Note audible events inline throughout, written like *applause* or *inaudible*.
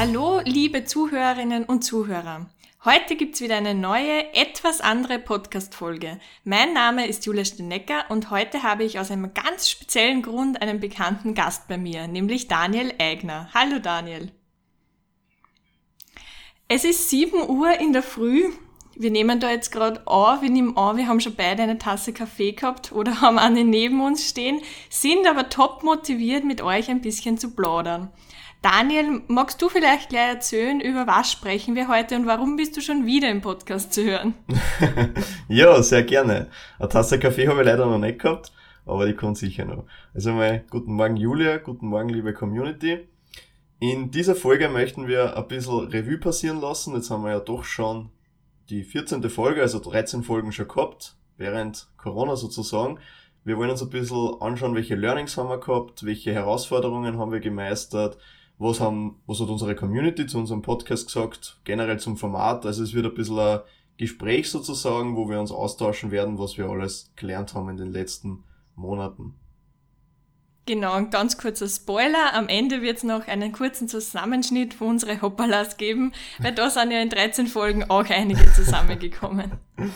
Hallo, liebe Zuhörerinnen und Zuhörer. Heute gibt's wieder eine neue, etwas andere Podcast-Folge. Mein Name ist Julia Stenecker und heute habe ich aus einem ganz speziellen Grund einen bekannten Gast bei mir, nämlich Daniel Eigner. Hallo Daniel. Es ist 7 Uhr in der Früh. Wir nehmen da jetzt gerade an, wir nehmen an, wir haben schon beide eine Tasse Kaffee gehabt oder haben eine neben uns stehen, sind aber top motiviert, mit euch ein bisschen zu plaudern. Daniel, magst du vielleicht gleich erzählen, über was sprechen wir heute und warum bist du schon wieder im Podcast zu hören? *laughs* ja, sehr gerne. Eine Tasse Kaffee habe ich leider noch nicht gehabt, aber die kommt sicher noch. Also mal guten Morgen Julia, guten Morgen liebe Community. In dieser Folge möchten wir ein bisschen Revue passieren lassen. Jetzt haben wir ja doch schon die 14. Folge, also 13 Folgen schon gehabt, während Corona sozusagen. Wir wollen uns ein bisschen anschauen, welche Learnings haben wir gehabt, welche Herausforderungen haben wir gemeistert, was haben, was hat unsere Community zu unserem Podcast gesagt, generell zum Format. Also es wird ein bisschen ein Gespräch sozusagen, wo wir uns austauschen werden, was wir alles gelernt haben in den letzten Monaten. Genau, ein ganz kurzer Spoiler. Am Ende wird es noch einen kurzen Zusammenschnitt von unsere Hoppalas geben, weil da sind ja in 13 Folgen auch einige zusammengekommen. *laughs*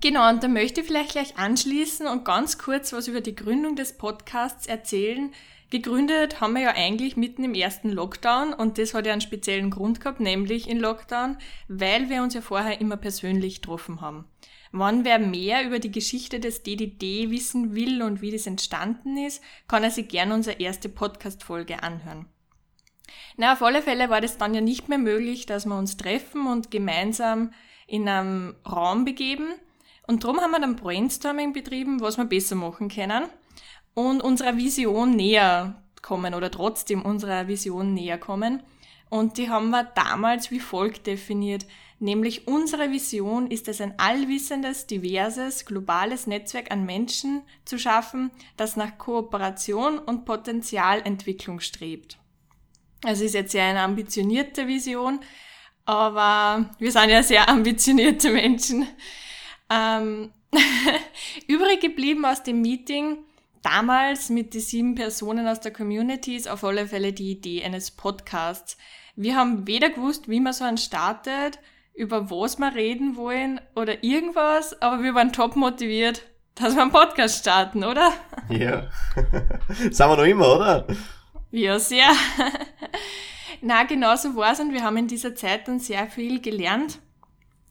genau, und da möchte ich vielleicht gleich anschließen und ganz kurz was über die Gründung des Podcasts erzählen. Gegründet haben wir ja eigentlich mitten im ersten Lockdown und das hat ja einen speziellen Grund gehabt, nämlich in Lockdown, weil wir uns ja vorher immer persönlich getroffen haben. Wann wer mehr über die Geschichte des DDD wissen will und wie das entstanden ist, kann er sich gerne unsere erste Podcast-Folge anhören. Na, auf alle Fälle war das dann ja nicht mehr möglich, dass wir uns treffen und gemeinsam in einem Raum begeben. Und darum haben wir dann Brainstorming betrieben, was wir besser machen können und unserer Vision näher kommen oder trotzdem unserer Vision näher kommen. Und die haben wir damals wie folgt definiert. Nämlich unsere Vision ist es, ein allwissendes, diverses, globales Netzwerk an Menschen zu schaffen, das nach Kooperation und Potenzialentwicklung strebt. Also ist jetzt ja eine ambitionierte Vision, aber wir sind ja sehr ambitionierte Menschen. Ähm *laughs* Übrig geblieben aus dem Meeting damals mit den sieben Personen aus der Community ist auf alle Fälle die Idee eines Podcasts. Wir haben weder gewusst, wie man so einen startet, über was wir reden wollen oder irgendwas, aber wir waren top motiviert, dass wir einen Podcast starten, oder? Ja. *laughs* Sind wir noch immer, oder? Ja, sehr. *laughs* Na, genau so war es und wir haben in dieser Zeit dann sehr viel gelernt.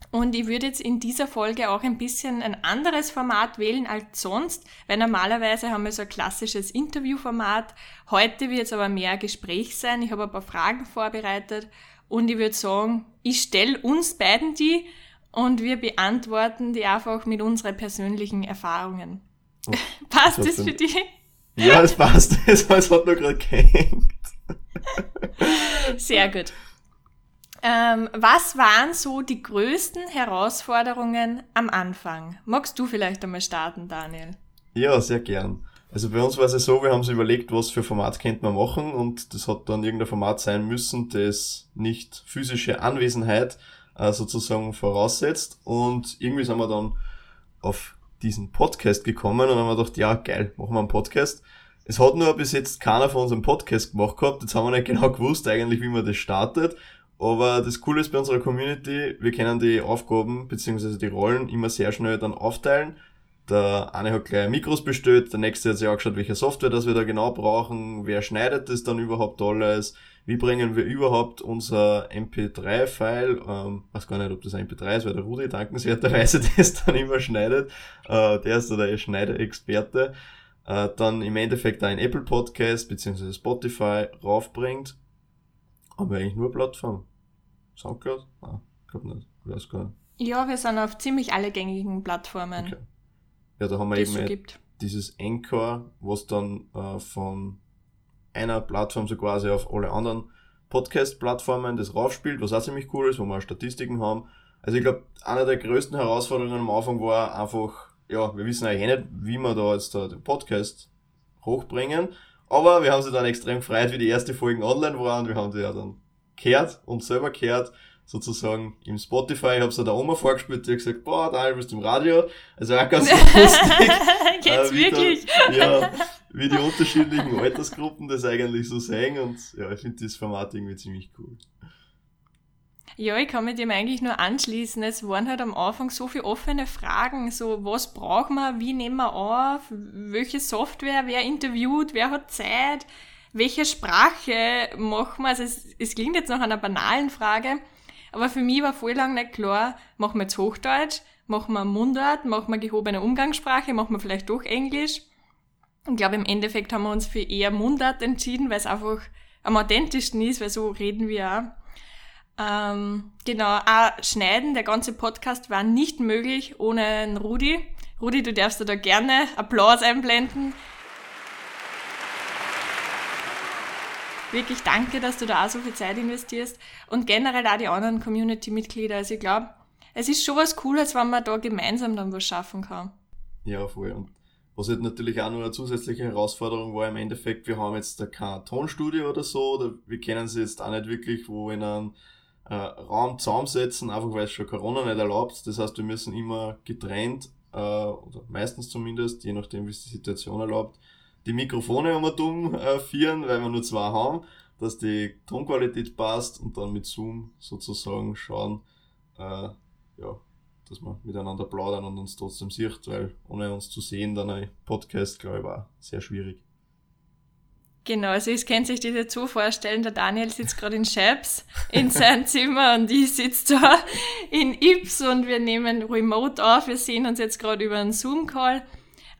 Und ich würde jetzt in dieser Folge auch ein bisschen ein anderes Format wählen als sonst, weil normalerweise haben wir so ein klassisches Interviewformat. Heute wird es aber mehr Gespräch sein. Ich habe ein paar Fragen vorbereitet und ich würde sagen, ich stelle uns beiden die und wir beantworten die einfach mit unseren persönlichen Erfahrungen. Oh, *laughs* passt das für dich? Ja, es passt. *laughs* Es hat nur gerade gehängt. Sehr gut. Ähm, was waren so die größten Herausforderungen am Anfang? Magst du vielleicht einmal starten, Daniel? Ja, sehr gern. Also bei uns war es ja so, wir haben uns überlegt, was für Format könnte man machen und das hat dann irgendein Format sein müssen, das nicht physische Anwesenheit äh, sozusagen voraussetzt und irgendwie sind wir dann auf diesen Podcast gekommen und haben gedacht, ja geil, machen wir einen Podcast. Es hat nur bis jetzt keiner von uns einen Podcast gemacht gehabt, jetzt haben wir nicht genau gewusst eigentlich, wie man das startet, aber das Coole ist bei unserer Community, wir können die Aufgaben bzw. die Rollen immer sehr schnell dann aufteilen der eine hat gleich Mikros bestellt, der nächste hat sich angeschaut, welche Software das wir da genau brauchen, wer schneidet das dann überhaupt alles, wie bringen wir überhaupt unser MP3-File, ähm, weiß gar nicht, ob das ein MP3 ist, weil der Rudi dankenswerterweise *laughs* das dann immer schneidet, äh, der ist da der Schneiderexperte, äh, dann im Endeffekt ein Apple Podcast bzw. Spotify raufbringt. Haben wir eigentlich nur Plattform? Soundcloud? Ah, glaub nicht, ich weiß gar nicht. Ja, wir sind auf ziemlich alle gängigen Plattformen. Okay. Ja, da haben wir eben so dieses Anchor, was dann äh, von einer Plattform so quasi auf alle anderen Podcast-Plattformen das raufspielt, was auch ziemlich cool ist, wo wir Statistiken haben. Also ich glaube, eine der größten Herausforderungen am Anfang war einfach, ja, wir wissen eigentlich eh nicht, wie wir da jetzt da den Podcast hochbringen. Aber wir haben sie dann extrem gefreut, wie die erste Folgen online waren. Wir haben die ja dann gehört und selber gehört sozusagen im Spotify, ich habe es der Oma vorgespielt, die hat gesagt, boah, Daniel, bist du im Radio. Also auch ganz *laughs* lustig. Jetzt äh, wirklich? Dann, ja, wie die unterschiedlichen Altersgruppen das eigentlich so sehen und ja, ich finde das Format irgendwie ziemlich cool. Ja, ich kann mit dem eigentlich nur anschließen. Es waren halt am Anfang so viele offene Fragen, so was braucht man, wie nehmen wir auf, welche Software, wer interviewt, wer hat Zeit, welche Sprache machen wir. Also es, es klingt jetzt nach einer banalen Frage, aber für mich war voll lang nicht klar, machen wir jetzt Hochdeutsch, machen wir Mundart, machen wir gehobene Umgangssprache, machen wir vielleicht doch Englisch. Ich glaube, im Endeffekt haben wir uns für eher Mundart entschieden, weil es einfach am authentischsten ist, weil so reden wir auch. Ähm, genau, auch Schneiden, der ganze Podcast war nicht möglich ohne Rudi. Rudi, du darfst da gerne Applaus einblenden. Wirklich danke, dass du da auch so viel Zeit investierst und generell auch die anderen Community-Mitglieder. Also ich glaube, es ist schon was Cooles, wenn man da gemeinsam dann was schaffen kann. Ja, voll. Und was halt natürlich auch noch eine zusätzliche Herausforderung war im Endeffekt, wir haben jetzt da kein Tonstudio oder so, oder wir kennen sie jetzt auch nicht wirklich, wo in einem äh, Raum zusammensetzen, einfach weil es schon Corona nicht erlaubt. Das heißt, wir müssen immer getrennt, äh, oder meistens zumindest, je nachdem wie es die Situation erlaubt, die Mikrofone um dumm äh, führen, weil wir nur zwei haben, dass die Tonqualität passt und dann mit Zoom sozusagen schauen, äh, ja, dass wir miteinander plaudern und uns trotzdem sieht, weil ohne uns zu sehen, dann ein Podcast, glaube ich, war sehr schwierig. Genau, also ich kann sich das jetzt so vorstellen, der Daniel sitzt gerade in Scheibs in seinem Zimmer und ich sitze da in Ips und wir nehmen remote auf. Wir sehen uns jetzt gerade über einen Zoom-Call,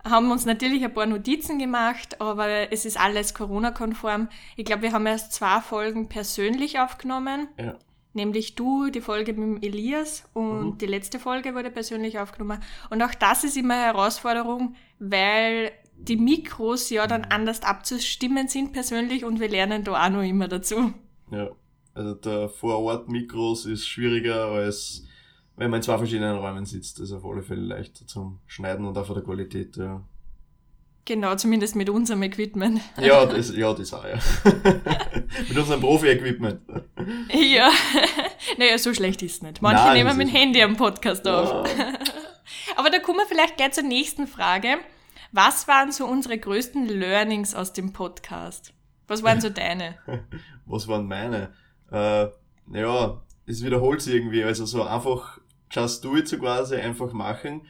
haben uns natürlich ein paar Notizen gemacht, aber es ist alles Corona-konform. Ich glaube, wir haben erst zwei Folgen persönlich aufgenommen. Ja. Nämlich du, die Folge mit dem Elias und mhm. die letzte Folge wurde persönlich aufgenommen. Und auch das ist immer eine Herausforderung, weil die Mikros ja dann anders abzustimmen sind persönlich und wir lernen da auch noch immer dazu. Ja, also der Vorort-Mikros ist schwieriger als wenn man in zwei verschiedenen Räumen sitzt. Das ist auf alle Fälle leichter zum Schneiden und auch von der Qualität, ja. Genau, zumindest mit unserem Equipment. Ja, *laughs* das, ja, das auch, ja. *laughs* mit unserem Profi-Equipment. ja, *laughs* naja, so schlecht ist es nicht. Manche Nein, nehmen mit dem Handy am Podcast auf. Aber da kommen wir vielleicht gleich zur nächsten Frage. Was waren so unsere größten Learnings aus dem Podcast? Was waren so *laughs* deine? Was waren meine? Äh, ja, es wiederholt sich irgendwie. Also so einfach just do it so quasi, einfach machen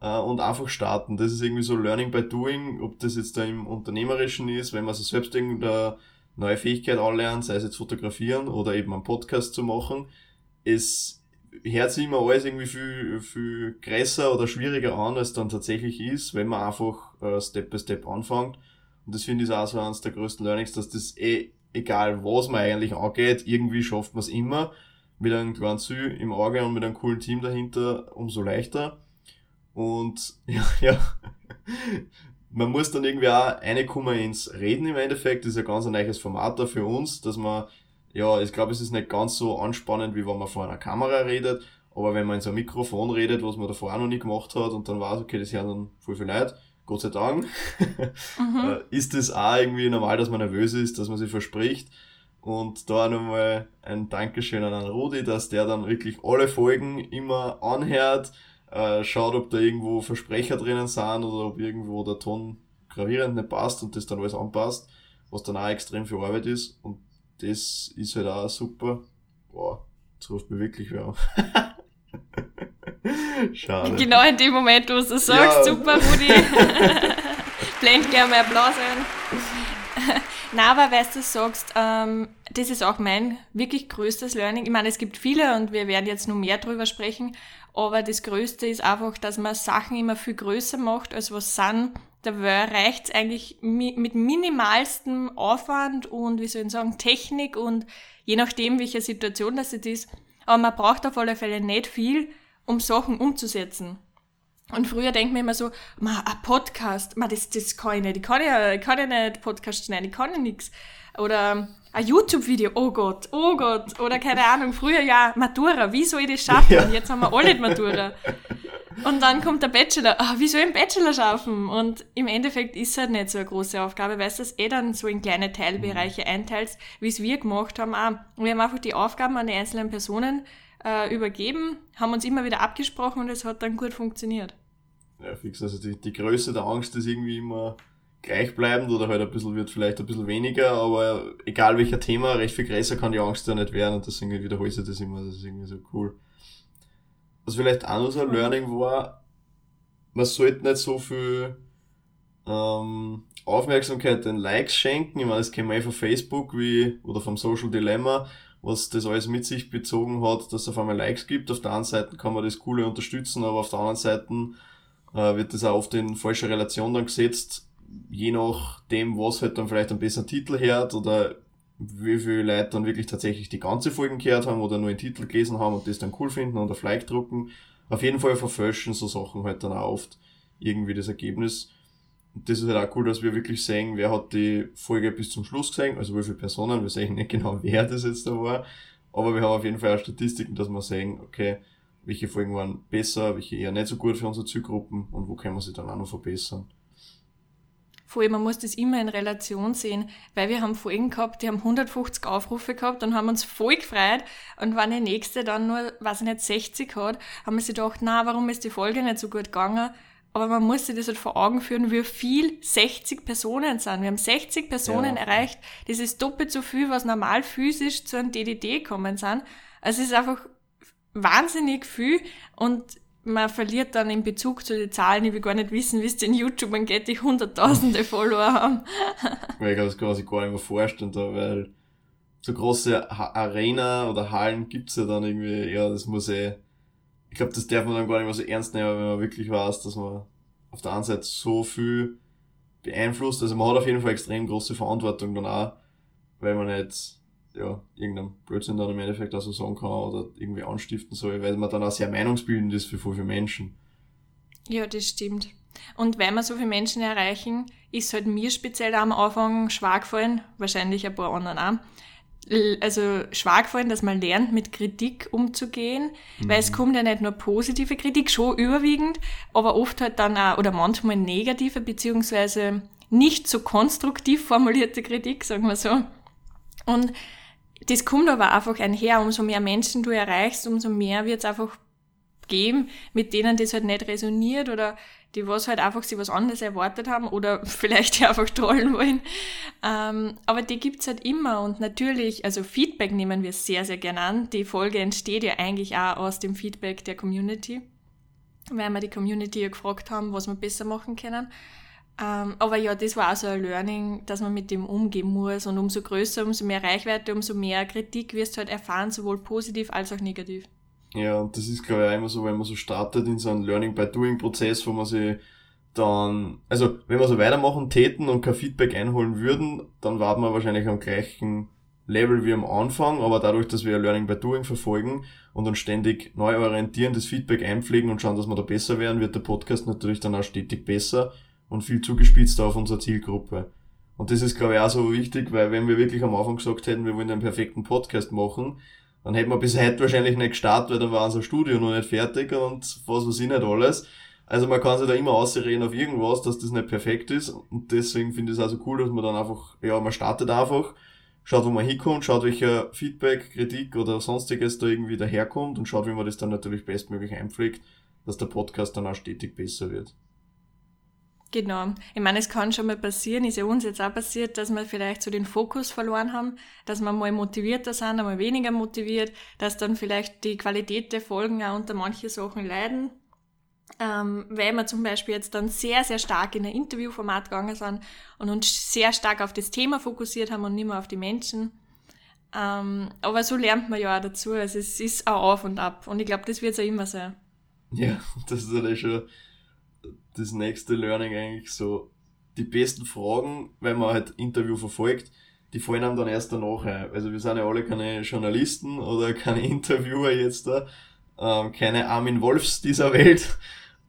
äh, und einfach starten. Das ist irgendwie so Learning by Doing, ob das jetzt da im Unternehmerischen ist, wenn man sich selbst irgendeine neue Fähigkeit anlernt, sei es jetzt fotografieren oder eben einen Podcast zu machen. Es hört sich immer alles irgendwie viel, viel größer oder schwieriger an, als dann tatsächlich ist, wenn man einfach äh, Step by Step anfängt. Und das finde ich auch so eines der größten Learnings, dass das eh, egal was man eigentlich angeht, irgendwie schafft man es immer. Mit einem kleinen Ziel im Auge und mit einem coolen Team dahinter umso leichter. Und *laughs* ja, ja, man muss dann irgendwie auch reinkommen ins Reden im Endeffekt. Das ist ein ganz ein neues Format da für uns, dass man ja, ich glaube, es ist nicht ganz so anspannend, wie wenn man vor einer Kamera redet, aber wenn man in so ein Mikrofon redet, was man davor auch noch nie gemacht hat und dann weiß, okay, das hören dann voll viel Leute, Gott sei Dank, *laughs* mhm. Äh, ist es auch irgendwie normal, dass man nervös ist, dass man sich verspricht. Und da nochmal ein Dankeschön an Rudi, dass der dann wirklich alle Folgen immer anhört, äh, schaut, ob da irgendwo Versprecher drinnen sind oder ob irgendwo der Ton gravierend nicht passt und das dann alles anpasst, was dann auch extrem viel Arbeit ist. Und das ist halt auch super. Boah, jetzt ruft mir wirklich wer auf. *laughs* Schade. Genau in dem Moment, wo du sagst, ja. super, Rudi. *laughs* Blend gerne mal Applaus ein. Na, aber weißt du, sagst, ähm, das ist auch mein wirklich größtes Learning. Ich meine, es gibt viele und wir werden jetzt noch mehr drüber sprechen, aber das Größte ist einfach, dass man Sachen immer viel größer macht, als was sind da reicht es eigentlich mit minimalstem Aufwand und, wie soll ich sagen, Technik und je nachdem, welche Situation das jetzt ist. Aber man braucht auf alle Fälle nicht viel, um Sachen umzusetzen. Und früher denkt man immer so, ma, ein Podcast, ma, das, das kann ich nicht, ich kann ja, ich kann ja nicht Podcast schneiden, ich kann ja nichts. Oder ein YouTube-Video, oh Gott, oh Gott. Oder keine Ahnung, früher ja Matura, wie soll ich das schaffen? Ja. Und jetzt haben wir alle Matura. *laughs* Und dann kommt der Bachelor, ah, wie soll ich einen Bachelor schaffen? Und im Endeffekt ist es halt nicht so eine große Aufgabe, weil du das eh dann so in kleine Teilbereiche einteilst, wie es wir gemacht haben auch. Und wir haben einfach die Aufgaben an die einzelnen Personen äh, übergeben, haben uns immer wieder abgesprochen und es hat dann gut funktioniert. Ja, fix. Also die, die Größe der Angst ist irgendwie immer gleichbleibend oder halt ein bisschen wird vielleicht ein bisschen weniger, aber egal welcher Thema, recht viel größer kann die Angst ja nicht werden und deswegen wiederhole ich das immer, das ist irgendwie so cool. Was vielleicht auch noch so ein Learning war, man sollte nicht so viel ähm, Aufmerksamkeit den Likes schenken. Ich meine, das kennen wir eh von Facebook wie, oder vom Social Dilemma, was das alles mit sich bezogen hat, dass es auf einmal Likes gibt. Auf der einen Seite kann man das Coole unterstützen, aber auf der anderen Seite äh, wird das auch oft in falsche Relation dann gesetzt, je nachdem, was halt dann vielleicht einen besseren Titel hört oder wie viele Leute dann wirklich tatsächlich die ganze Folgen gehört haben oder nur den Titel gelesen haben und das dann cool finden und auf Like drucken. Auf jeden Fall verfälschen so Sachen halt dann auch oft irgendwie das Ergebnis. Und das ist halt auch cool, dass wir wirklich sehen, wer hat die Folge bis zum Schluss gesehen, also wie viele Personen, wir sehen nicht genau, *laughs* wer das jetzt da war, aber wir haben auf jeden Fall auch Statistiken, dass wir sehen, okay, welche Folgen waren besser, welche eher nicht so gut für unsere Zielgruppen und wo können wir sie dann auch noch verbessern. Vor allem, man muss das immer in Relation sehen, weil wir haben Folgen gehabt, die haben 150 Aufrufe gehabt und haben uns voll gefreut. Und wenn die nächste dann nur, weiß ich nicht, 60 hat, haben wir sich gedacht, na, warum ist die Folge nicht so gut gegangen? Aber man muss sich das halt vor Augen führen, wie viel 60 Personen sind. Wir haben 60 Personen ja. erreicht. Das ist doppelt so viel, was normal physisch zu einem DDD kommen sind. Also es ist einfach wahnsinnig viel und man verliert dann in Bezug zu den Zahlen, die wir gar nicht wissen, wie es den YouTubern geht, die hunderttausende Follower haben. *laughs* weil ich das quasi gar nicht mehr vorstellen, da, weil so große Arena oder Hallen gibt's ja dann irgendwie, ja, das muss eh, ich glaube, das darf man dann gar nicht mehr so ernst nehmen, wenn man wirklich weiß, dass man auf der einen Seite so viel beeinflusst. Also man hat auf jeden Fall extrem große Verantwortung dann auch, weil man nicht ja, irgendein Blödsinn dann im Endeffekt auch so sagen kann oder irgendwie anstiften soll, weil man dann auch sehr meinungsbildend ist für viele Menschen. Ja, das stimmt. Und weil wir so viele Menschen erreichen, ist halt mir speziell am Anfang schwer gefallen, wahrscheinlich ein paar anderen auch, also schwer gefallen, dass man lernt, mit Kritik umzugehen, mhm. weil es mhm. kommt ja nicht nur positive Kritik, schon überwiegend, aber oft halt dann auch, oder manchmal negative, beziehungsweise nicht so konstruktiv formulierte Kritik, sagen wir so. Und das kommt aber einfach einher, umso mehr Menschen du erreichst, umso mehr wird es einfach geben, mit denen das halt nicht resoniert oder die was halt einfach sich was anderes erwartet haben oder *laughs* vielleicht einfach trollen wollen. Ähm, aber die gibt's halt immer und natürlich, also Feedback nehmen wir sehr, sehr gerne an. Die Folge entsteht ja eigentlich auch aus dem Feedback der Community, weil wir die Community ja gefragt haben, was wir besser machen können. Ähm, aber ja, das war auch so ein Learning, dass man mit dem umgehen muss. Und umso größer, umso mehr Reichweite, umso mehr Kritik wirst du halt erfahren, sowohl positiv als auch negativ. Ja, und das ist, glaube ich, auch immer so, wenn man so startet in so einem Learning-by-Doing-Prozess, wo man sich dann, also wenn wir so weitermachen täten und kein Feedback einholen würden, dann warten wir wahrscheinlich am gleichen Level wie am Anfang, aber dadurch, dass wir Learning by Doing verfolgen und uns ständig neu orientieren, das Feedback einpflegen und schauen, dass wir da besser werden, wird der Podcast natürlich dann auch stetig besser und viel zugespitzter auf unsere Zielgruppe. Und das ist, glaube ich, auch so wichtig, weil wenn wir wirklich am Anfang gesagt hätten, wir wollen einen perfekten Podcast machen, dann hätten wir bis heute wahrscheinlich nicht gestartet, weil dann war unser Studio noch nicht fertig und was weiß ich nicht alles. Also man kann sich da immer ausreden auf irgendwas, dass das nicht perfekt ist. Und deswegen finde ich es also cool, dass man dann einfach, ja, man startet einfach, schaut, wo man hinkommt, schaut, welcher Feedback, Kritik oder sonstiges da irgendwie daherkommt und schaut, wie man das dann natürlich bestmöglich einpflegt, dass der Podcast dann auch stetig besser wird. Genau. Ich meine, es kann schon mal passieren, ist ja uns jetzt auch passiert, dass wir vielleicht so den Fokus verloren haben, dass wir mal motivierter sind, einmal weniger motiviert, dass dann vielleicht die Qualität der Folgen auch unter manche Sachen leiden. Ähm, weil wir zum Beispiel jetzt dann sehr, sehr stark in ein Interviewformat gegangen sind und uns sehr stark auf das Thema fokussiert haben und nicht mehr auf die Menschen. Ähm, aber so lernt man ja auch dazu. Also es ist auch auf und ab. Und ich glaube, das wird es auch immer sein. Ja, *laughs* das ist ja schon das nächste Learning eigentlich so, die besten Fragen, wenn man halt Interview verfolgt, die fallen einem dann erst danach ein. Also wir sind ja alle keine Journalisten oder keine *laughs* Interviewer jetzt da, ähm, keine Armin Wolfs dieser Welt.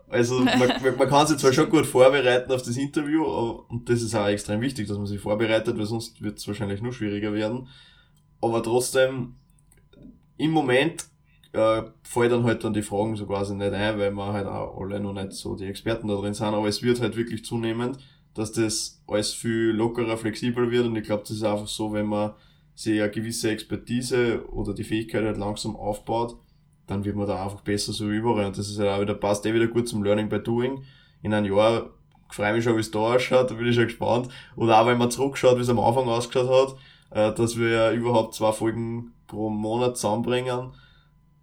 Also *laughs* man, man kann sich zwar schon gut vorbereiten auf das Interview, und das ist auch extrem wichtig, dass man sich vorbereitet, weil sonst wird es wahrscheinlich nur schwieriger werden. Aber trotzdem, im Moment äh, fällt dann halt dann die Fragen so quasi nicht ein, weil wir halt auch alle noch nicht so die Experten da drin sind, aber es wird halt wirklich zunehmend, dass das alles viel lockerer, flexibler wird und ich glaube, das ist einfach so, wenn man sich eine gewisse Expertise oder die Fähigkeit halt langsam aufbaut, dann wird man da einfach besser so überall und das ist halt auch wieder, passt eh wieder gut zum Learning by Doing. In einem Jahr freue mich schon, wie es da ausschaut, da bin ich schon gespannt. Oder auch, wenn man zurückschaut, wie es am Anfang ausgeschaut hat, äh, dass wir ja überhaupt zwei Folgen pro Monat zusammenbringen,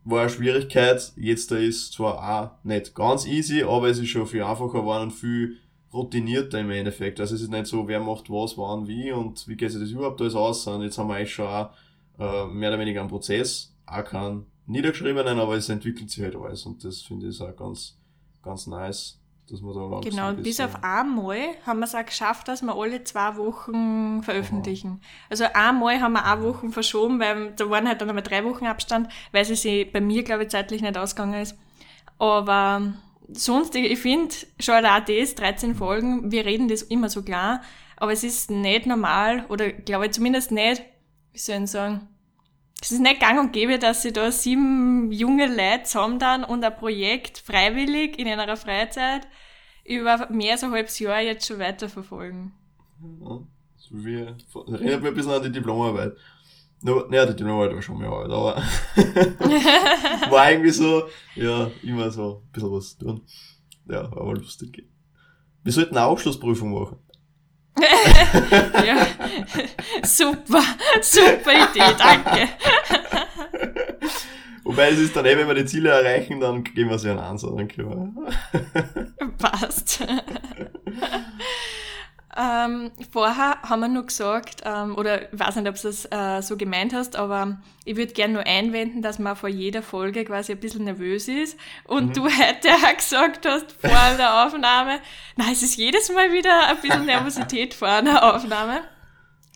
war eine Schwierigkeit. Jetzt da ist zwar auch nicht ganz easy, aber es ist schon viel einfacher geworden und viel routinierter im Endeffekt. Also es ist nicht so, wer macht was, wann, wie und wie geht sich das überhaupt alles aus, sondern jetzt haben wir eigentlich schon auch äh, mehr oder weniger einen Prozess, auch keinen niedergeschriebenen, aber es entwickelt sich halt alles und das finde ich auch ganz, ganz nice dass man da langsam Genau, und bis auf einmal haben wir es auch geschafft, dass wir alle zwei Wochen veröffentlichen. Aha. Also einmal haben wir auch Wochen verschoben, weil da waren halt dann einmal drei Wochen Abstand, weil sie sich bei mir, glaube ich, zeitlich nicht ausgegangen ist. Aber sonst, ich finde schon auch das, 13 Folgen, wir reden das immer so klar, aber es ist nicht normal, oder glaube ich zumindest nicht, wie soll ich sagen, es ist nicht gang und gäbe, dass sie da sieben junge Leute zusammen dann und ein Projekt freiwillig in einer Freizeit über mehr als ein halbes Jahr jetzt schon weiterverfolgen. Ja, so wie, erinnert mich ein bisschen an die Diplomarbeit. No, ja, die Diplomarbeit war schon mehr alt, aber *laughs* war irgendwie so, ja, immer so ein bisschen was tun. Ja, aber lustig. Wir sollten eine Abschlussprüfung machen. Ja, super, super Idee, danke. Wobei es ist dann eh, wenn wir die Ziele erreichen, dann geben wir sie an Ansatz. Passt. Ähm, vorher haben wir nur gesagt, ähm, oder ich weiß nicht, ob du das äh, so gemeint hast, aber ich würde gerne nur einwenden, dass man vor jeder Folge quasi ein bisschen nervös ist. Und mhm. du heute auch gesagt hast vor *laughs* der Aufnahme, na, es ist jedes Mal wieder ein bisschen Nervosität vor einer Aufnahme.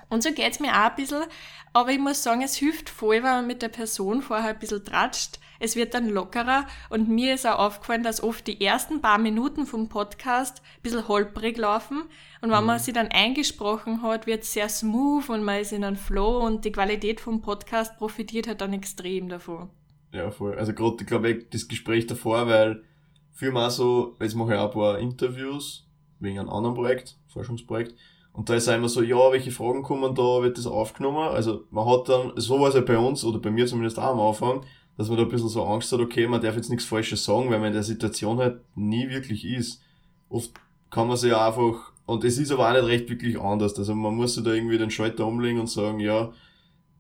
Und so geht's mir auch ein bisschen. Aber ich muss sagen, es hilft voll, wenn man mit der Person vorher ein bisschen tratscht es wird dann lockerer und mir ist auch aufgefallen, dass oft die ersten paar Minuten vom Podcast ein bisschen holprig laufen und wenn mhm. man sie dann eingesprochen hat, wird es sehr smooth und man ist in einem Flow und die Qualität vom Podcast profitiert halt dann extrem davon. Ja, voll. Also gerade, ich glaube, das Gespräch davor, weil viel mal so, jetzt mache ich auch ein paar Interviews wegen einem anderen Projekt, Forschungsprojekt, und da ist auch immer so, ja, welche Fragen kommen da, wird das aufgenommen? Also man hat dann, so war es ja bei uns, oder bei mir zumindest auch am Anfang, dass man da ein bisschen so Angst hat, okay, man darf jetzt nichts Falsches sagen, weil man in der Situation halt nie wirklich ist. Oft kann man sich einfach, und es ist aber auch nicht recht wirklich anders. Also man muss sich da irgendwie den Schalter umlegen und sagen, ja,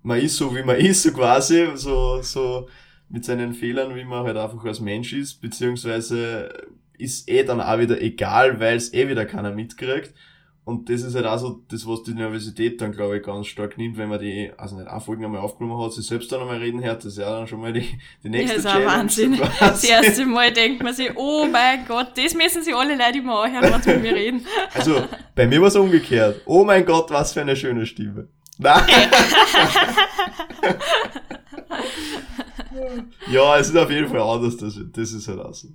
man ist so, wie man *laughs* ist, so quasi, so, so mit seinen Fehlern, wie man halt einfach als Mensch ist, beziehungsweise ist eh dann auch wieder egal, weil es eh wieder keiner mitkriegt. Und das ist halt auch so das, was die Nervosität dann, glaube ich, ganz stark nimmt, wenn man die, also nicht eine Folge einmal aufgenommen hat, sich selbst dann einmal reden hört, das ist ja dann schon mal die, die nächste ja, das ist Challenge. Wahnsinn. *laughs* Das erste Mal denkt man sich, oh mein Gott, das müssen sich alle Leute immer anhören, wenn sie mit mir reden. Also, bei mir war es umgekehrt. Oh mein Gott, was für eine schöne Stimme. Nein. *laughs* ja, es ist auf jeden Fall anders, das, das ist halt auch so.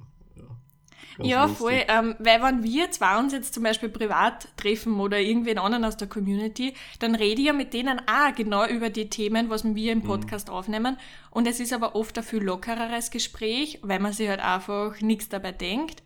Ja, lustig. voll. Ähm, weil wenn wir zwei uns jetzt zum Beispiel privat treffen oder irgendwen anderen aus der Community, dann rede ich ja mit denen auch genau über die Themen, was wir im mhm. Podcast mhm. aufnehmen. Und es ist aber oft ein viel lockereres Gespräch, weil man sich halt einfach nichts dabei denkt.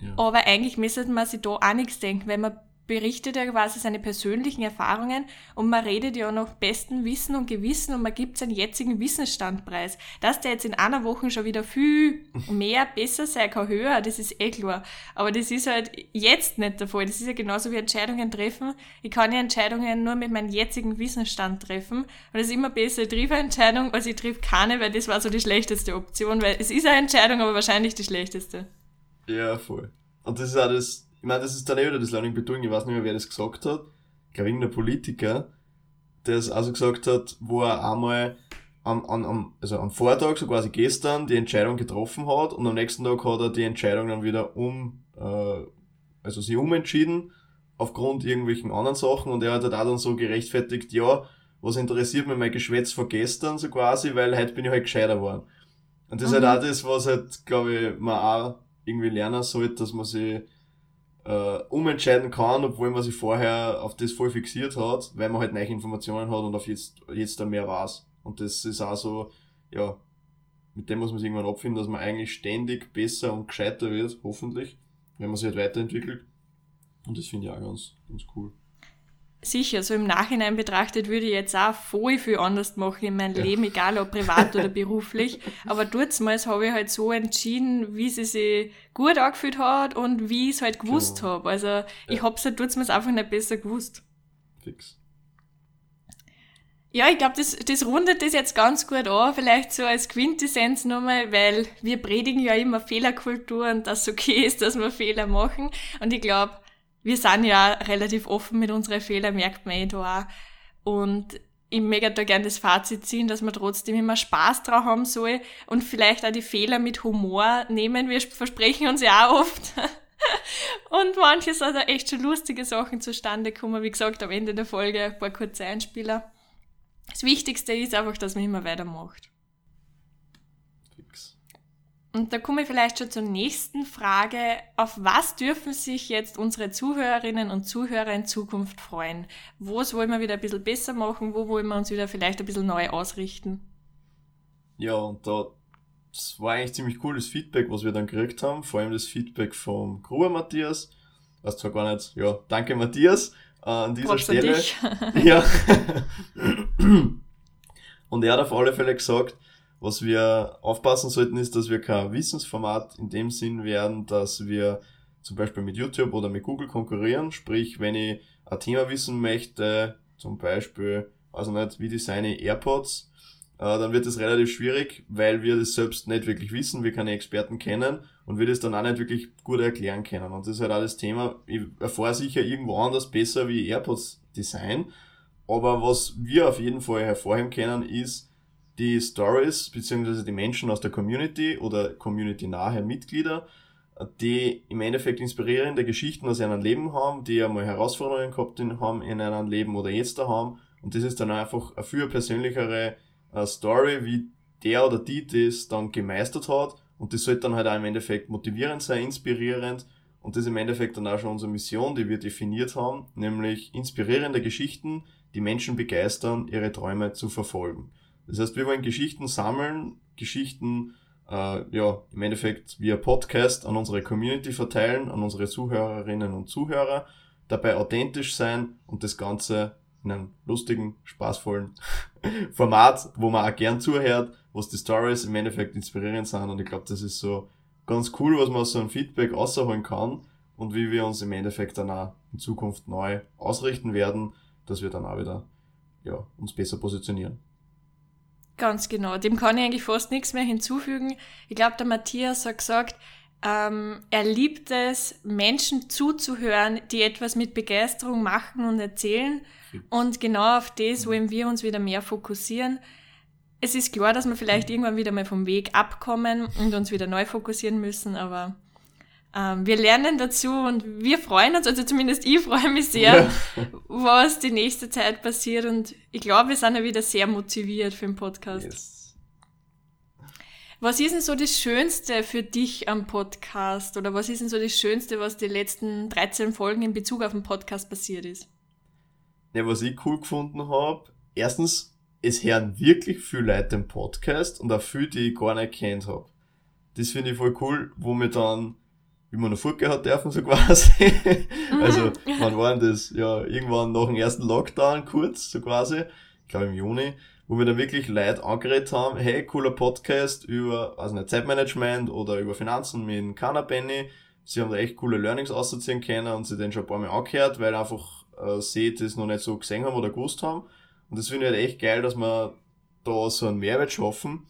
Ja. Aber eigentlich müsste man sich da auch nichts denken, weil man berichtet ja quasi seine persönlichen Erfahrungen und man redet ja nach bestem Wissen und Gewissen und man gibt seinen jetzigen Wissensstandpreis. Dass der jetzt in einer Woche schon wieder viel mehr, besser sein kann, höher, das ist eh klar. Aber das ist halt jetzt nicht der Fall. Das ist ja genauso wie Entscheidungen treffen. Ich kann ja Entscheidungen nur mit meinem jetzigen Wissensstand treffen. Und es ist immer besser, ich treffe eine Entscheidung, als ich treffe keine, weil das war so die schlechteste Option, weil es ist eine Entscheidung, aber wahrscheinlich die schlechteste. Ja, voll. Und das ist auch das, ich meine, das ist dann eh wieder das Learning by Doing, ich weiß nicht mehr, wer das gesagt hat. Ich glaube, irgendein Politiker, der es also gesagt hat, wo er einmal am, am, am, also am Vortag, so quasi gestern, die Entscheidung getroffen hat und am nächsten Tag hat er die Entscheidung dann wieder um, äh, also sie umentschieden, aufgrund irgendwelchen anderen Sachen und er hat halt auch dann so gerechtfertigt, ja, was interessiert mich mein Geschwätz von gestern so quasi, weil heute bin ich halt gescheiter geworden. Und das mhm. ist halt mhm. auch das, was halt, glaube ich, man auch irgendwie lernen sollte, dass man sich äh, umentscheiden kann, obwohl man sich vorher auf das voll fixiert hat, weil man halt neue Informationen hat und auf jetzt, jetzt da mehr weiß. Und das ist auch so, ja, mit dem muss man sich irgendwann abfinden, dass man eigentlich ständig besser und gescheiter wird, hoffentlich, wenn man sich halt weiterentwickelt. Und das finde ich auch ganz, ganz cool. Sicher, so im Nachhinein betrachtet würde ich jetzt auch voll viel anders machen in meinem ja. Leben, egal ob privat oder *laughs* beruflich. Aber damals habe ich halt so entschieden, wie sie sich gut angefühlt hat und wie ich es halt gewusst genau. habe. Also ja. ich habe es halt damals einfach nicht besser gewusst. Fix. Ja, ich glaube, das, das rundet das jetzt ganz gut an, vielleicht so als Quintessenz nochmal, weil wir predigen ja immer Fehlerkultur und dass es okay ist, dass wir Fehler machen. Und ich glaube, wir sind ja relativ offen mit unseren Fehlern, merkt man eh da auch. Und ich möchte da gerne das Fazit ziehen, dass man trotzdem immer Spaß drauf haben soll und vielleicht auch die Fehler mit Humor nehmen. Wir versprechen uns ja auch oft. *laughs* und manches sind da echt schon lustige Sachen zustande kommen. Wie gesagt, am Ende der Folge ein paar kurze Einspieler. Das Wichtigste ist einfach, dass man immer weitermacht. Und da komme ich vielleicht schon zur nächsten Frage. Auf was dürfen sich jetzt unsere Zuhörerinnen und Zuhörer in Zukunft freuen? Wo wollen wir wieder ein bisschen besser machen? Wo wollen wir uns wieder vielleicht ein bisschen neu ausrichten? Ja, und da das war eigentlich ziemlich cooles Feedback, was wir dann gekriegt haben. Vor allem das Feedback vom Gruber Matthias. Was zwar gar nicht, ja, danke Matthias äh, an dieser Props Stelle. An *laughs* ja. Und er hat auf alle Fälle gesagt, was wir aufpassen sollten, ist, dass wir kein Wissensformat in dem Sinn werden, dass wir zum Beispiel mit YouTube oder mit Google konkurrieren. Sprich, wenn ich ein Thema wissen möchte, zum Beispiel, also nicht, wie designe AirPods, äh, dann wird es relativ schwierig, weil wir das selbst nicht wirklich wissen, wir keine Experten kennen und wir das dann auch nicht wirklich gut erklären können. Und das ist halt auch das Thema, ich erfahre sicher irgendwo anders besser wie AirPods Design, aber was wir auf jeden Fall hervorheben können, ist die Stories beziehungsweise die Menschen aus der Community oder community-nahe Mitglieder, die im Endeffekt inspirierende Geschichten aus ihrem Leben haben, die einmal Herausforderungen gehabt haben in einem Leben oder jetzt da haben. Und das ist dann einfach eine viel persönlichere äh, Story, wie der oder die das dann gemeistert hat. Und das sollte dann halt auch im Endeffekt motivierend sein, inspirierend. Und das ist im Endeffekt dann auch schon unsere Mission, die wir definiert haben, nämlich inspirierende Geschichten, die Menschen begeistern, ihre Träume zu verfolgen. Das heißt, wir wollen Geschichten sammeln, Geschichten äh, ja im Endeffekt via Podcast an unsere Community verteilen, an unsere Zuhörerinnen und Zuhörer, dabei authentisch sein und das Ganze in einem lustigen, spaßvollen *laughs* Format, wo man auch gern zuhört, was die Stories im Endeffekt inspirierend sind. Und ich glaube, das ist so ganz cool, was man aus so einem Feedback rausholen kann und wie wir uns im Endeffekt dann auch in Zukunft neu ausrichten werden, dass wir dann auch wieder ja, uns besser positionieren. Ganz genau, dem kann ich eigentlich fast nichts mehr hinzufügen. Ich glaube, der Matthias hat gesagt, ähm, er liebt es, Menschen zuzuhören, die etwas mit Begeisterung machen und erzählen. Und genau auf das wollen wir uns wieder mehr fokussieren. Es ist klar, dass wir vielleicht irgendwann wieder mal vom Weg abkommen und uns wieder neu fokussieren müssen, aber ähm, wir lernen dazu und wir freuen uns, also zumindest ich freue mich sehr, ja. was die nächste Zeit passiert und ich glaube, wir sind ja wieder sehr motiviert für den Podcast. Yes. Was ist denn so das Schönste für dich am Podcast oder was ist denn so das Schönste, was die letzten 13 Folgen in Bezug auf den Podcast passiert ist? Ja, was ich cool gefunden habe, erstens, es hören wirklich viele Leute den Podcast und auch viele, die ich gar nicht kennt habe. Das finde ich voll cool, wo wir dann wie man noch fortgehen dürfen, so *laughs* quasi. also, wann war denn das? Ja, irgendwann nach dem ersten Lockdown kurz, so quasi. Ich glaube im Juni, wo wir dann wirklich Leute angeredet haben, hey, cooler Podcast über, also nicht Zeitmanagement oder über Finanzen mit Kana Benny. Sie haben da echt coole Learnings ausziehen können und sie den schon ein paar Mal angehört, weil einfach äh, sie das noch nicht so gesehen haben oder gewusst haben. Und das finde ich halt echt geil, dass wir da so einen Mehrwert schaffen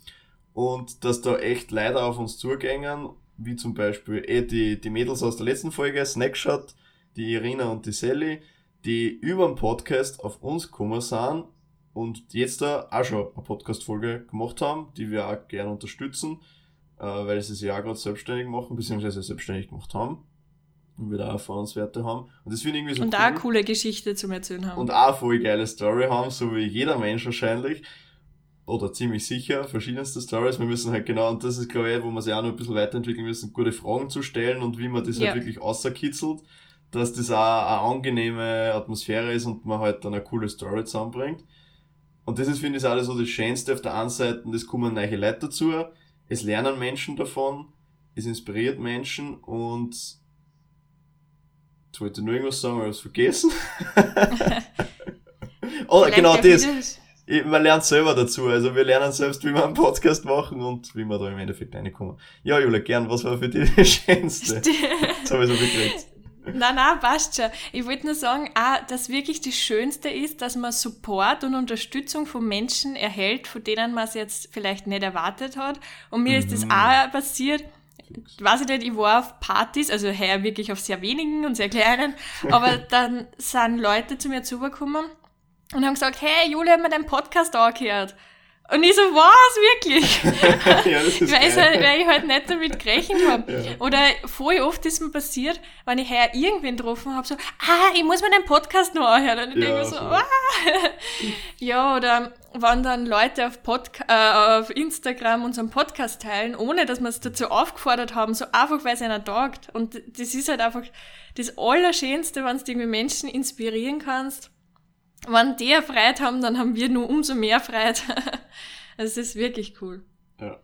und dass da echt Leute auf uns zugängen wie zum Beispiel eh die, die Mädels aus der letzten Folge, Snackshot, die Irina und die Sally, die über den Podcast auf uns gekommen sind und jetzt da auch schon eine Podcast-Folge gemacht haben, die wir auch gerne unterstützen, äh, weil sie sich ja gerade selbstständig machen, beziehungsweise selbstständig gemacht haben. Und wir da auch Erfahrungswerte haben. Und das finde ich irgendwie so Und cool. auch eine coole Geschichte zum Erzählen haben. Und auch eine voll geile Story haben, so wie jeder Mensch wahrscheinlich oder ziemlich sicher verschiedenste Stories. Wir müssen halt genau, und das ist glaube ich, wo wir sich auch noch ein bisschen weiterentwickeln müssen, gute Fragen zu stellen und wie man das halt ja. halt wirklich außerkitzelt, dass das auch eine angenehme Atmosphäre ist und man halt dann eine coole Story zusammenbringt. Und das ist, finde ich, alles so das Schönste auf der einen Seite, es kommen neue Leute dazu, es lernen Menschen davon, es inspiriert Menschen und Jetzt wollte ich nur irgendwas sagen, aber ich hab's vergessen. *laughs* oh, genau das. Man lernt selber dazu. Also wir lernen selbst, wie wir einen Podcast machen und wie wir da im Endeffekt reinkommen. Ja, Julia, gern, was war für dich das Schönste? *laughs* Jetzt habe ich so geredet. Nein, nein, passt schon. Ich wollte nur sagen, auch, dass wirklich das Schönste ist, dass man Support und Unterstützung von Menschen erhält, von denen man es jetzt vielleicht nicht erwartet hat. Und mir mhm. ist das mhm. auch passiert. Weiß ich nicht, ich war auf Partys, also her wirklich auf sehr wenigen und sehr kleinen, aber *laughs* dann sind Leute zu mir zugekommen und haben gesagt, hey, Julia hat mir deinen Podcast angehört. Und ich so, was, wirklich? *laughs* ja, das ist weil, halt, weil ich halt nicht damit gerechnet habe. Ja. Oder voll oft ist mir passiert, wenn ich heuer irgendwen getroffen habe, so, ah, ich muss mir den Podcast noch anhören. Und ich ja, denke so, ah. ja, oder wenn dann Leute auf, Podca äh, auf Instagram unseren Podcast teilen, ohne dass wir es dazu aufgefordert haben, so einfach, weil es einer taugt. Und das ist halt einfach das Allerschönste, wenn du irgendwie Menschen inspirieren kannst wenn die Freude haben, dann haben wir nur umso mehr also *laughs* es ist wirklich cool. Ja,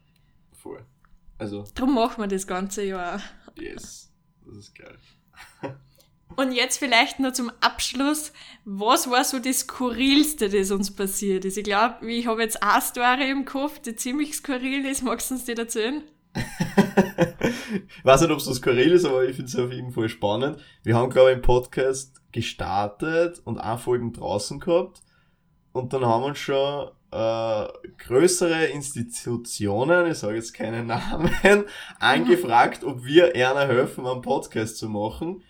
voll. Also. Darum machen wir das ganze Jahr. Yes, das ist geil. *laughs* Und jetzt vielleicht nur zum Abschluss, was war so das Skurrilste, das uns passiert ist? Ich glaube, ich habe jetzt eine Story im Kopf, die ziemlich skurril ist. Magst du uns die erzählen? Ich *laughs* weiß nicht, ob es so skurril ist, aber ich finde es auf jeden Fall spannend. Wir haben, glaube ich, im Podcast gestartet und auch Folgen draußen gehabt. Und dann haben uns schon äh, größere Institutionen, ich sage jetzt keine *laughs* Namen, angefragt, ob wir einer helfen, einen Podcast zu machen.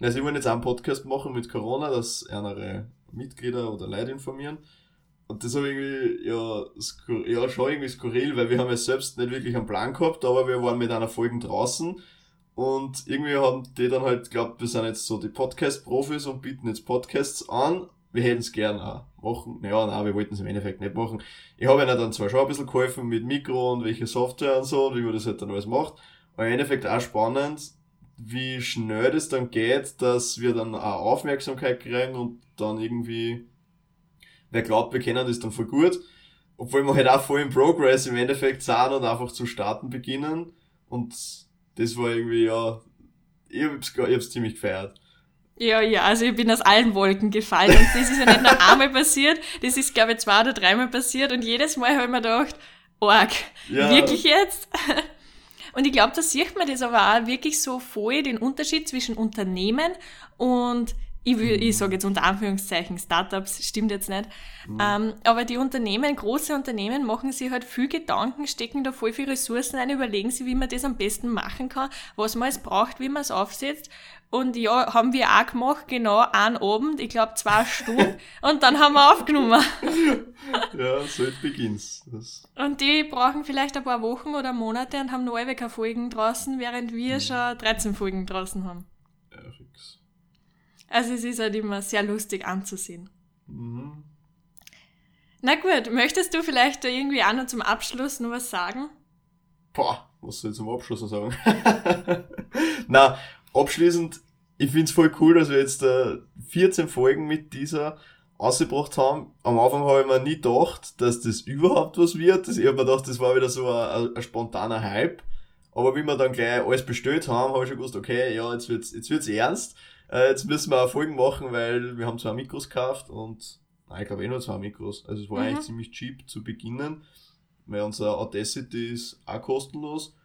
Also ich wollte jetzt einen Podcast machen mit Corona, dass andere Mitglieder oder Leute informieren. Und das habe ich irgendwie, ja, ja, schon irgendwie skurril, weil wir haben ja selbst nicht wirklich einen Plan gehabt, aber wir waren mit einer Folge draußen und irgendwie haben die dann halt glaubt, wir sind jetzt so die Podcast-Profis und bieten jetzt Podcasts an. Wir hätten es gern auch machen. Naja, nein, wir wollten es im Endeffekt nicht machen. Ich habe ihnen dann zwar schon ein bisschen geholfen mit Mikro und welche Software und so, und wie man das halt dann alles macht. Aber im Endeffekt auch spannend, wie schnell das dann geht, dass wir dann auch Aufmerksamkeit kriegen und dann irgendwie, wer glaubt, wir kennen das dann voll gut. Obwohl wir halt auch voll im Progress im Endeffekt sind und einfach zu starten beginnen. Und das war irgendwie, ja, ich hab's, ich hab's ziemlich gefeiert. Ja, ja, also ich bin aus allen Wolken gefallen und das ist ja nicht nur *laughs* einmal passiert, das ist glaube ich zwei oder dreimal passiert und jedes Mal habe ich mir gedacht, org, ja. wirklich jetzt? *laughs* Und ich glaube, da sieht man das aber auch wirklich so voll, den Unterschied zwischen Unternehmen und ich, will, ich sage jetzt unter Anführungszeichen Startups, stimmt jetzt nicht. Mhm. Ähm, aber die Unternehmen, große Unternehmen, machen sich halt viel Gedanken, stecken da voll viele Ressourcen ein, überlegen sich, wie man das am besten machen kann, was man es braucht, wie man es aufsetzt. Und ja, haben wir auch gemacht, genau einen Abend, ich glaube zwei *laughs* Stunden, und dann haben wir aufgenommen. *laughs* ja, so beginnt's. Das und die brauchen vielleicht ein paar Wochen oder Monate und haben neue Folgen draußen, während wir mhm. schon 13 Folgen draußen haben. Also es ist halt immer sehr lustig anzusehen. Mhm. Na gut, möchtest du vielleicht da irgendwie auch noch zum Abschluss noch was sagen? Boah, was soll ich zum Abschluss noch sagen? *laughs* Na, abschließend, ich find's voll cool, dass wir jetzt äh, 14 Folgen mit dieser ausgebracht haben. Am Anfang habe ich mir nie gedacht, dass das überhaupt was wird. Ich habe mir gedacht, das war wieder so ein, ein, spontaner Hype. Aber wie wir dann gleich alles bestellt haben, habe ich schon gewusst, okay, ja, jetzt wird's, jetzt wird's ernst. Äh, jetzt müssen wir auch Folgen machen, weil wir haben zwei Mikros gekauft und, nein, ich glaube eh nur zwei Mikros. Also es war mhm. eigentlich ziemlich cheap zu beginnen, weil unser Audacity ist auch kostenlos.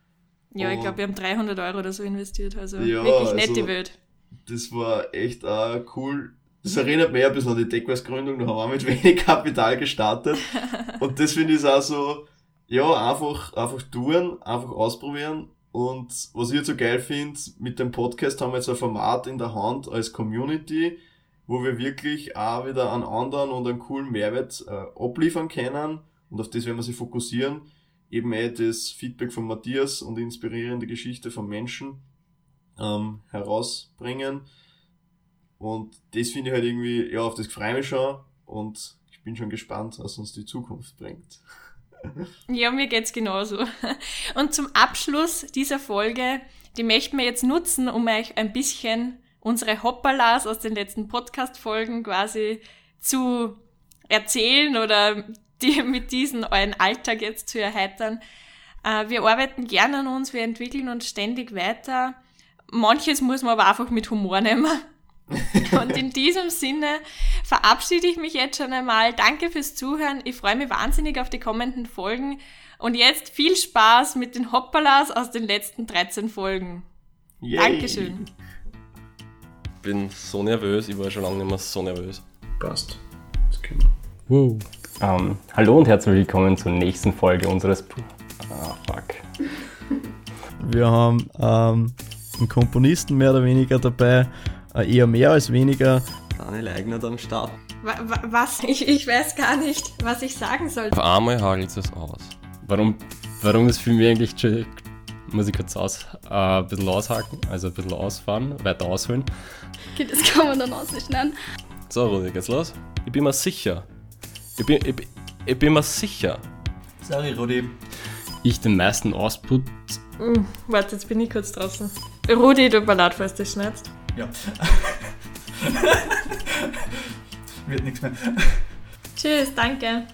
Ja, und ich glaube, wir haben 300 Euro oder so investiert, also ja, wirklich nette also, Welt. Das war echt auch cool. Das erinnert mich ein bisschen an die Deckweiß-Gründung, da haben wir auch mit *laughs* wenig Kapital gestartet. *laughs* und das finde ich auch so, ja, einfach, einfach tun, einfach ausprobieren und was ich jetzt so geil finde, mit dem Podcast haben wir jetzt ein Format in der Hand als Community, wo wir wirklich auch wieder an anderen und einen coolen Mehrwert äh, abliefern können. Und auf das werden wir sich fokussieren. Eben eh das Feedback von Matthias und die inspirierende Geschichte von Menschen ähm, herausbringen. Und das finde ich halt irgendwie, ja, auf das freue ich mich schon. Und ich bin schon gespannt, was uns die Zukunft bringt. Ja, mir geht's genauso. Und zum Abschluss dieser Folge, die möchten wir jetzt nutzen, um euch ein bisschen unsere Hoppalas aus den letzten Podcast-Folgen quasi zu erzählen oder die *laughs* mit diesen euren Alltag jetzt zu erheitern. Äh, wir arbeiten gerne an uns, wir entwickeln uns ständig weiter. Manches muss man aber einfach mit Humor nehmen. *laughs* Und in diesem Sinne verabschiede ich mich jetzt schon einmal. Danke fürs Zuhören. Ich freue mich wahnsinnig auf die kommenden Folgen. Und jetzt viel Spaß mit den Hoppalas aus den letzten 13 Folgen. Yay. Dankeschön. Ich bin so nervös. Ich war schon lange nicht mehr so nervös. Passt. Das können wir. Wow. Um, ähm, hallo und herzlich willkommen zur nächsten Folge unseres. Ah, fuck. Wir haben ähm, einen Komponisten mehr oder weniger dabei, eher mehr als weniger. Daniel Eigner am Start. Was? Ich, ich weiß gar nicht, was ich sagen soll. Auf einmal hagelt es aus. Warum, warum das Film eigentlich muss ich kurz aus, äh, ein bisschen aushaken, also ein bisschen ausfahren, weiter ausholen. Okay, das kann man dann ausschneiden. So, Rudi, geht's los? Ich bin mir sicher. Ich bin, ich, ich bin mir sicher. Sorry, Rudi. Ich den meisten Ausput. Mm, warte, jetzt bin ich kurz draußen. Rudi, du mir leid, falls du schneidest. Ja. *laughs* Wird nichts mehr. Tschüss, danke.